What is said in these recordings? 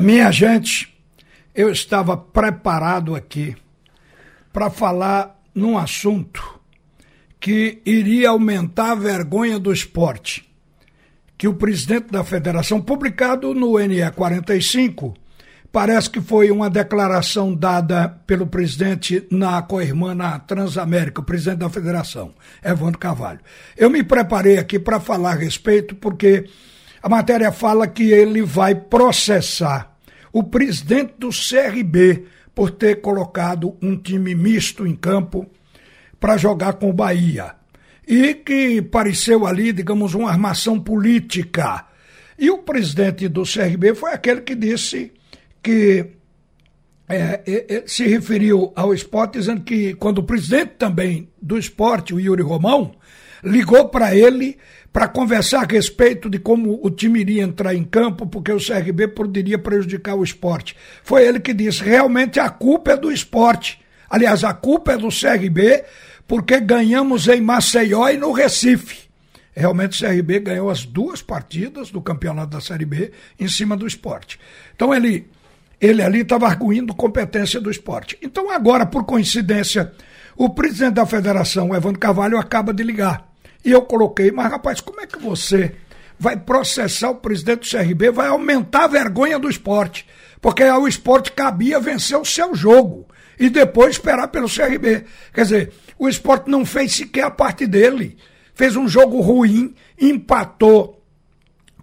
Minha gente, eu estava preparado aqui para falar num assunto que iria aumentar a vergonha do esporte. Que o presidente da federação, publicado no NE 45, parece que foi uma declaração dada pelo presidente na co-irmã na Transamérica, o presidente da federação, Evandro Carvalho. Eu me preparei aqui para falar a respeito, porque a matéria fala que ele vai processar o presidente do CRB por ter colocado um time misto em campo para jogar com o Bahia. E que pareceu ali, digamos, uma armação política. E o presidente do CRB foi aquele que disse que é, é, é, se referiu ao esporte, dizendo que quando o presidente também do esporte, o Yuri Romão, ligou para ele para conversar a respeito de como o time iria entrar em campo, porque o CRB poderia prejudicar o esporte. Foi ele que disse: realmente a culpa é do esporte. Aliás, a culpa é do CRB, porque ganhamos em Maceió e no Recife. Realmente o CRB ganhou as duas partidas do campeonato da Série B em cima do esporte. Então ele, ele ali estava arguindo competência do esporte. Então agora, por coincidência, o presidente da federação, Evandro Carvalho, acaba de ligar e eu coloquei, mas rapaz, como é que você vai processar o presidente do CRB, vai aumentar a vergonha do esporte? Porque ao esporte cabia vencer o seu jogo e depois esperar pelo CRB. Quer dizer, o esporte não fez sequer a parte dele. Fez um jogo ruim, empatou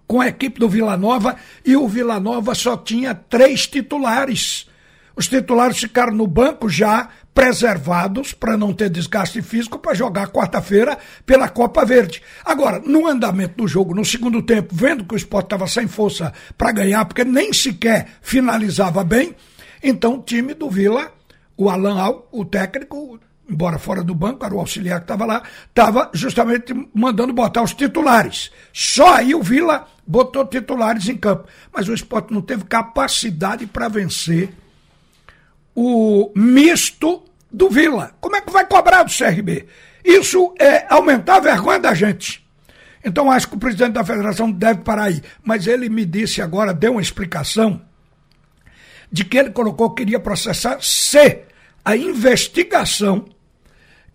com a equipe do Vila Nova e o Vila Nova só tinha três titulares. Os titulares ficaram no banco já preservados para não ter desgaste físico para jogar quarta-feira pela Copa Verde. Agora, no andamento do jogo, no segundo tempo, vendo que o esporte estava sem força para ganhar, porque nem sequer finalizava bem, então o time do Vila, o Alan Al, o técnico, embora fora do banco, era o auxiliar que estava lá, estava justamente mandando botar os titulares. Só aí o Vila botou titulares em campo. Mas o esporte não teve capacidade para vencer o misto do Vila. Como é que vai cobrar do CRB? Isso é aumentar a vergonha da gente. Então acho que o presidente da federação deve parar aí. Mas ele me disse agora, deu uma explicação, de que ele colocou que queria processar se a investigação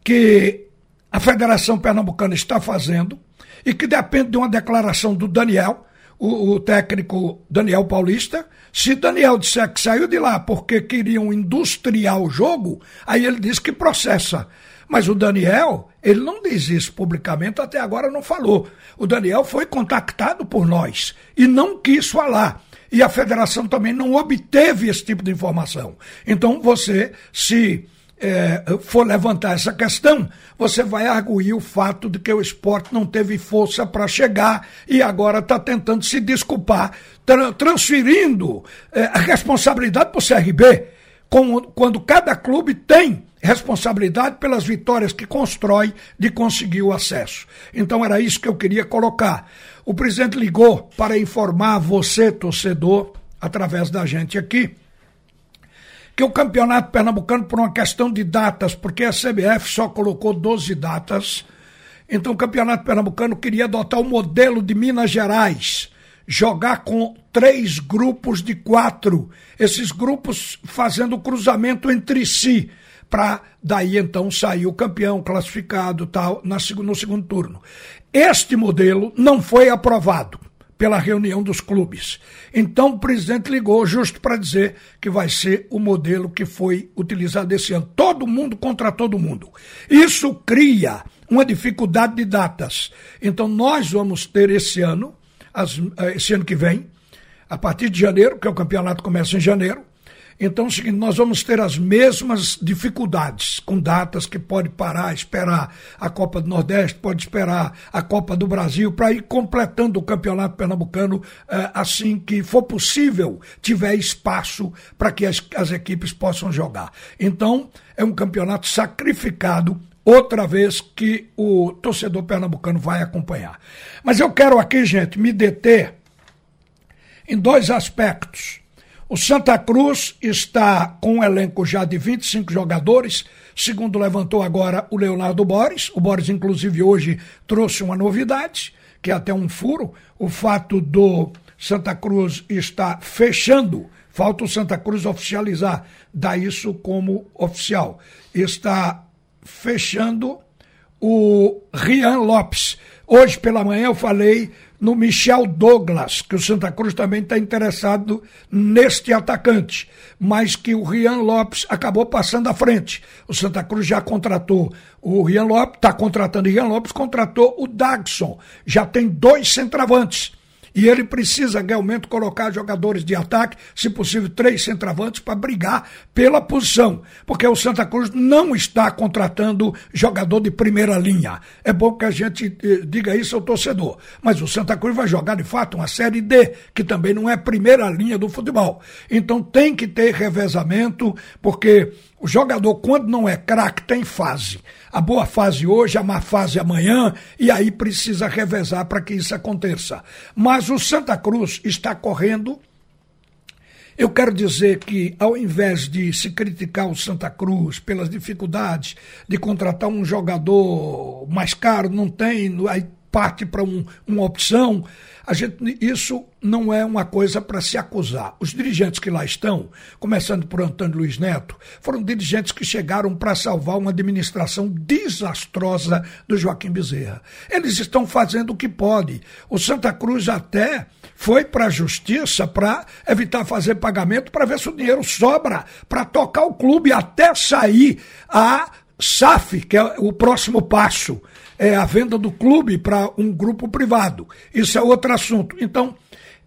que a Federação Pernambucana está fazendo e que depende de uma declaração do Daniel, o, o técnico Daniel Paulista, se Daniel disser que saiu de lá porque queriam industriar o jogo, aí ele diz que processa. Mas o Daniel, ele não diz isso publicamente, até agora não falou. O Daniel foi contactado por nós e não quis falar. E a federação também não obteve esse tipo de informação. Então você, se é, for levantar essa questão, você vai arguir o fato de que o esporte não teve força para chegar e agora está tentando se desculpar, tra transferindo é, a responsabilidade para o CRB, com, quando cada clube tem responsabilidade pelas vitórias que constrói de conseguir o acesso. Então era isso que eu queria colocar. O presidente ligou para informar você, torcedor, através da gente aqui que o campeonato pernambucano, por uma questão de datas, porque a CBF só colocou 12 datas, então o campeonato pernambucano queria adotar o modelo de Minas Gerais, jogar com três grupos de quatro, esses grupos fazendo cruzamento entre si, para daí então sair o campeão classificado tal na, no segundo turno. Este modelo não foi aprovado pela reunião dos clubes. Então o presidente ligou justo para dizer que vai ser o modelo que foi utilizado esse ano. Todo mundo contra todo mundo. Isso cria uma dificuldade de datas. Então nós vamos ter esse ano, eh, esse ano que vem, a partir de janeiro, que é o campeonato começa em janeiro, então, é o seguinte, nós vamos ter as mesmas dificuldades, com datas que pode parar, esperar a Copa do Nordeste, pode esperar a Copa do Brasil, para ir completando o Campeonato Pernambucano eh, assim que for possível, tiver espaço para que as, as equipes possam jogar. Então, é um campeonato sacrificado outra vez que o torcedor pernambucano vai acompanhar. Mas eu quero aqui, gente, me deter em dois aspectos o Santa Cruz está com um elenco já de 25 jogadores, segundo levantou agora o Leonardo Boris. O Boris, inclusive, hoje trouxe uma novidade, que é até um furo, o fato do Santa Cruz está fechando, falta o Santa Cruz oficializar, dar isso como oficial. Está fechando o Rian Lopes. Hoje pela manhã eu falei no Michel Douglas, que o Santa Cruz também está interessado neste atacante, mas que o Rian Lopes acabou passando à frente. O Santa Cruz já contratou o Rian Lopes, está contratando o Rian Lopes, contratou o Dagson. Já tem dois centravantes e ele precisa realmente colocar jogadores de ataque, se possível, três centravantes, para brigar pela posição. Porque o Santa Cruz não está contratando jogador de primeira linha. É bom que a gente eh, diga isso ao torcedor. Mas o Santa Cruz vai jogar, de fato, uma Série D, que também não é primeira linha do futebol. Então tem que ter revezamento, porque o jogador, quando não é craque, tem fase. A boa fase hoje, a má fase amanhã, e aí precisa revezar para que isso aconteça. Mas o Santa Cruz está correndo. Eu quero dizer que, ao invés de se criticar o Santa Cruz pelas dificuldades de contratar um jogador mais caro, não tem, aí parte para um, uma opção, a gente, isso não é uma coisa para se acusar. Os dirigentes que lá estão, começando por Antônio Luiz Neto, foram dirigentes que chegaram para salvar uma administração desastrosa do Joaquim Bezerra. Eles estão fazendo o que pode. O Santa Cruz até foi para a justiça para evitar fazer pagamento para ver se o dinheiro sobra para tocar o clube até sair a SAF, que é o próximo passo é, a venda do clube para um grupo privado. Isso é outro assunto. Então,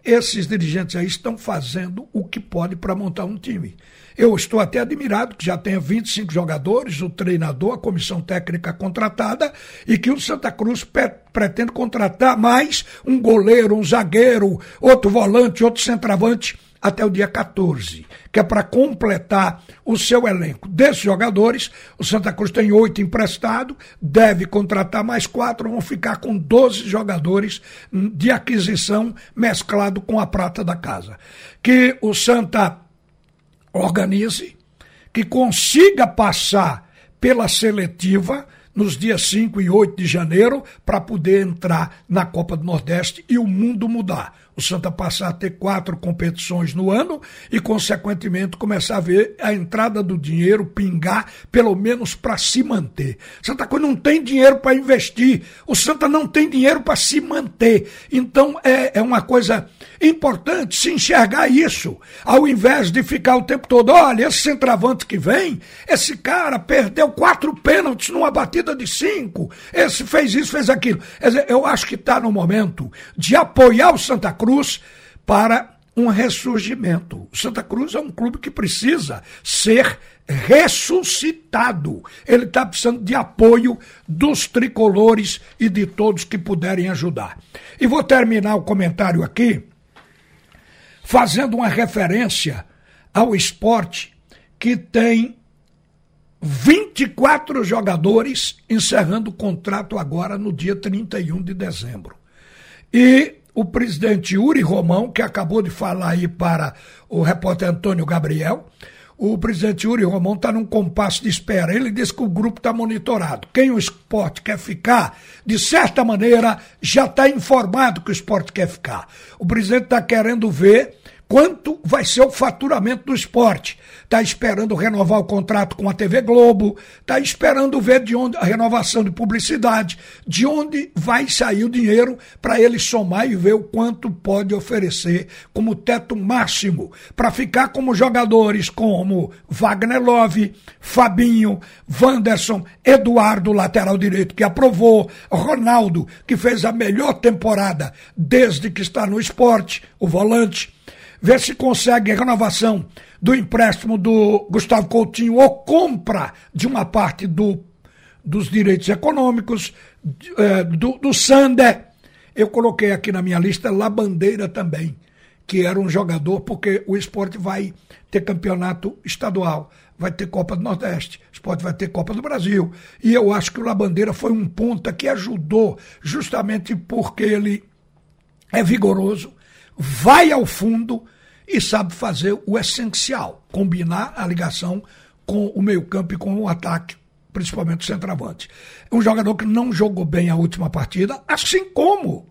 esses dirigentes aí estão fazendo o que pode para montar um time. Eu estou até admirado que já tenha 25 jogadores, o treinador, a comissão técnica contratada e que o Santa Cruz pretende contratar mais um goleiro, um zagueiro, outro volante, outro centroavante até o dia 14, que é para completar o seu elenco. Desses jogadores, o Santa Cruz tem oito emprestados, deve contratar mais quatro, vão ficar com 12 jogadores de aquisição mesclado com a prata da casa. Que o Santa organize, que consiga passar pela seletiva nos dias 5 e 8 de janeiro para poder entrar na Copa do Nordeste e o mundo mudar o Santa passar a ter quatro competições no ano e, consequentemente, começar a ver a entrada do dinheiro pingar, pelo menos para se manter. Santa Cruz não tem dinheiro para investir, o Santa não tem dinheiro para se manter. Então, é, é uma coisa importante se enxergar isso, ao invés de ficar o tempo todo, olha, esse centroavante que vem, esse cara perdeu quatro pênaltis numa batida de cinco, esse fez isso, fez aquilo. Eu acho que está no momento de apoiar o Santa Cruz Cruz para um ressurgimento. O Santa Cruz é um clube que precisa ser ressuscitado. Ele está precisando de apoio dos tricolores e de todos que puderem ajudar. E vou terminar o comentário aqui fazendo uma referência ao esporte que tem 24 jogadores encerrando o contrato agora no dia 31 de dezembro. E o presidente Yuri Romão, que acabou de falar aí para o repórter Antônio Gabriel, o presidente Yuri Romão está num compasso de espera. Ele diz que o grupo está monitorado. Quem o esporte quer ficar, de certa maneira, já está informado que o esporte quer ficar. O presidente está querendo ver quanto vai ser o faturamento do esporte. Está esperando renovar o contrato com a TV Globo, está esperando ver de onde a renovação de publicidade, de onde vai sair o dinheiro para ele somar e ver o quanto pode oferecer como teto máximo para ficar como jogadores como Wagner Love, Fabinho, Wanderson, Eduardo, lateral direito, que aprovou, Ronaldo, que fez a melhor temporada desde que está no esporte, o volante ver se consegue renovação do empréstimo do Gustavo Coutinho ou compra de uma parte do, dos direitos econômicos, é, do, do Sander. Eu coloquei aqui na minha lista Labandeira também, que era um jogador, porque o esporte vai ter campeonato estadual, vai ter Copa do Nordeste, o esporte vai ter Copa do Brasil. E eu acho que o Labandeira foi um ponta que ajudou, justamente porque ele é vigoroso, vai ao fundo e sabe fazer o essencial, combinar a ligação com o meio-campo e com o ataque, principalmente o centroavante. Um jogador que não jogou bem a última partida, assim como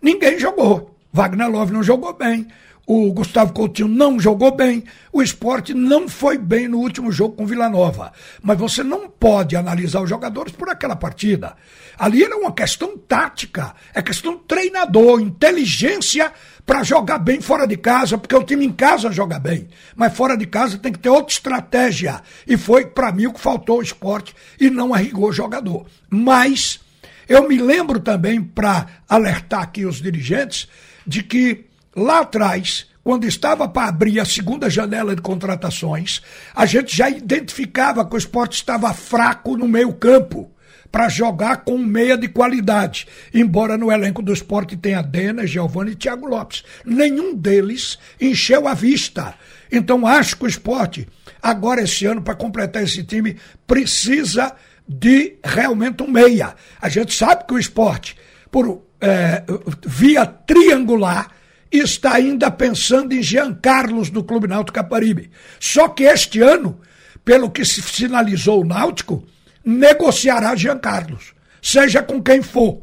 ninguém jogou. Wagner Love não jogou bem o Gustavo Coutinho não jogou bem, o esporte não foi bem no último jogo com Vila Nova. Mas você não pode analisar os jogadores por aquela partida. Ali era uma questão tática, é questão treinador, inteligência para jogar bem fora de casa, porque o time em casa joga bem, mas fora de casa tem que ter outra estratégia. E foi, para mim, o que faltou ao esporte e não arrigou o jogador. Mas eu me lembro também, para alertar aqui os dirigentes, de que Lá atrás, quando estava para abrir a segunda janela de contratações, a gente já identificava que o esporte estava fraco no meio-campo para jogar com meia de qualidade. Embora no elenco do esporte tenha Dena, Giovanni e Thiago Lopes. Nenhum deles encheu a vista. Então acho que o esporte, agora esse ano, para completar esse time, precisa de realmente um meia. A gente sabe que o esporte, por é, via triangular, está ainda pensando em Jean Carlos do Clube Náutico Caparibe. Só que este ano, pelo que se sinalizou o Náutico, negociará Jean Carlos, seja com quem for.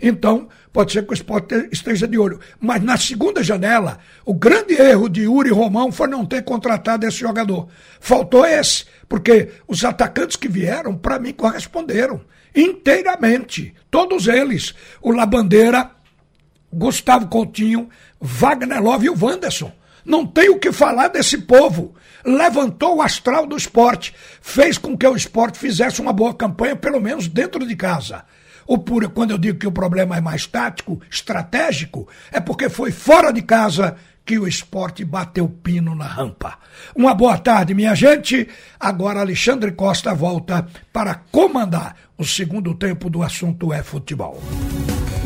Então, pode ser que o esporte esteja de olho. Mas na segunda janela, o grande erro de Uri Romão foi não ter contratado esse jogador. Faltou esse, porque os atacantes que vieram, para mim, corresponderam inteiramente. Todos eles. O Labandeira, Gustavo Coutinho, Wagner Love e o Wanderson. Não tem o que falar desse povo. Levantou o astral do esporte, fez com que o esporte fizesse uma boa campanha, pelo menos dentro de casa. O pura, quando eu digo que o problema é mais tático, estratégico, é porque foi fora de casa que o esporte bateu pino na rampa. Uma boa tarde, minha gente. Agora Alexandre Costa volta para comandar o segundo tempo do assunto é futebol.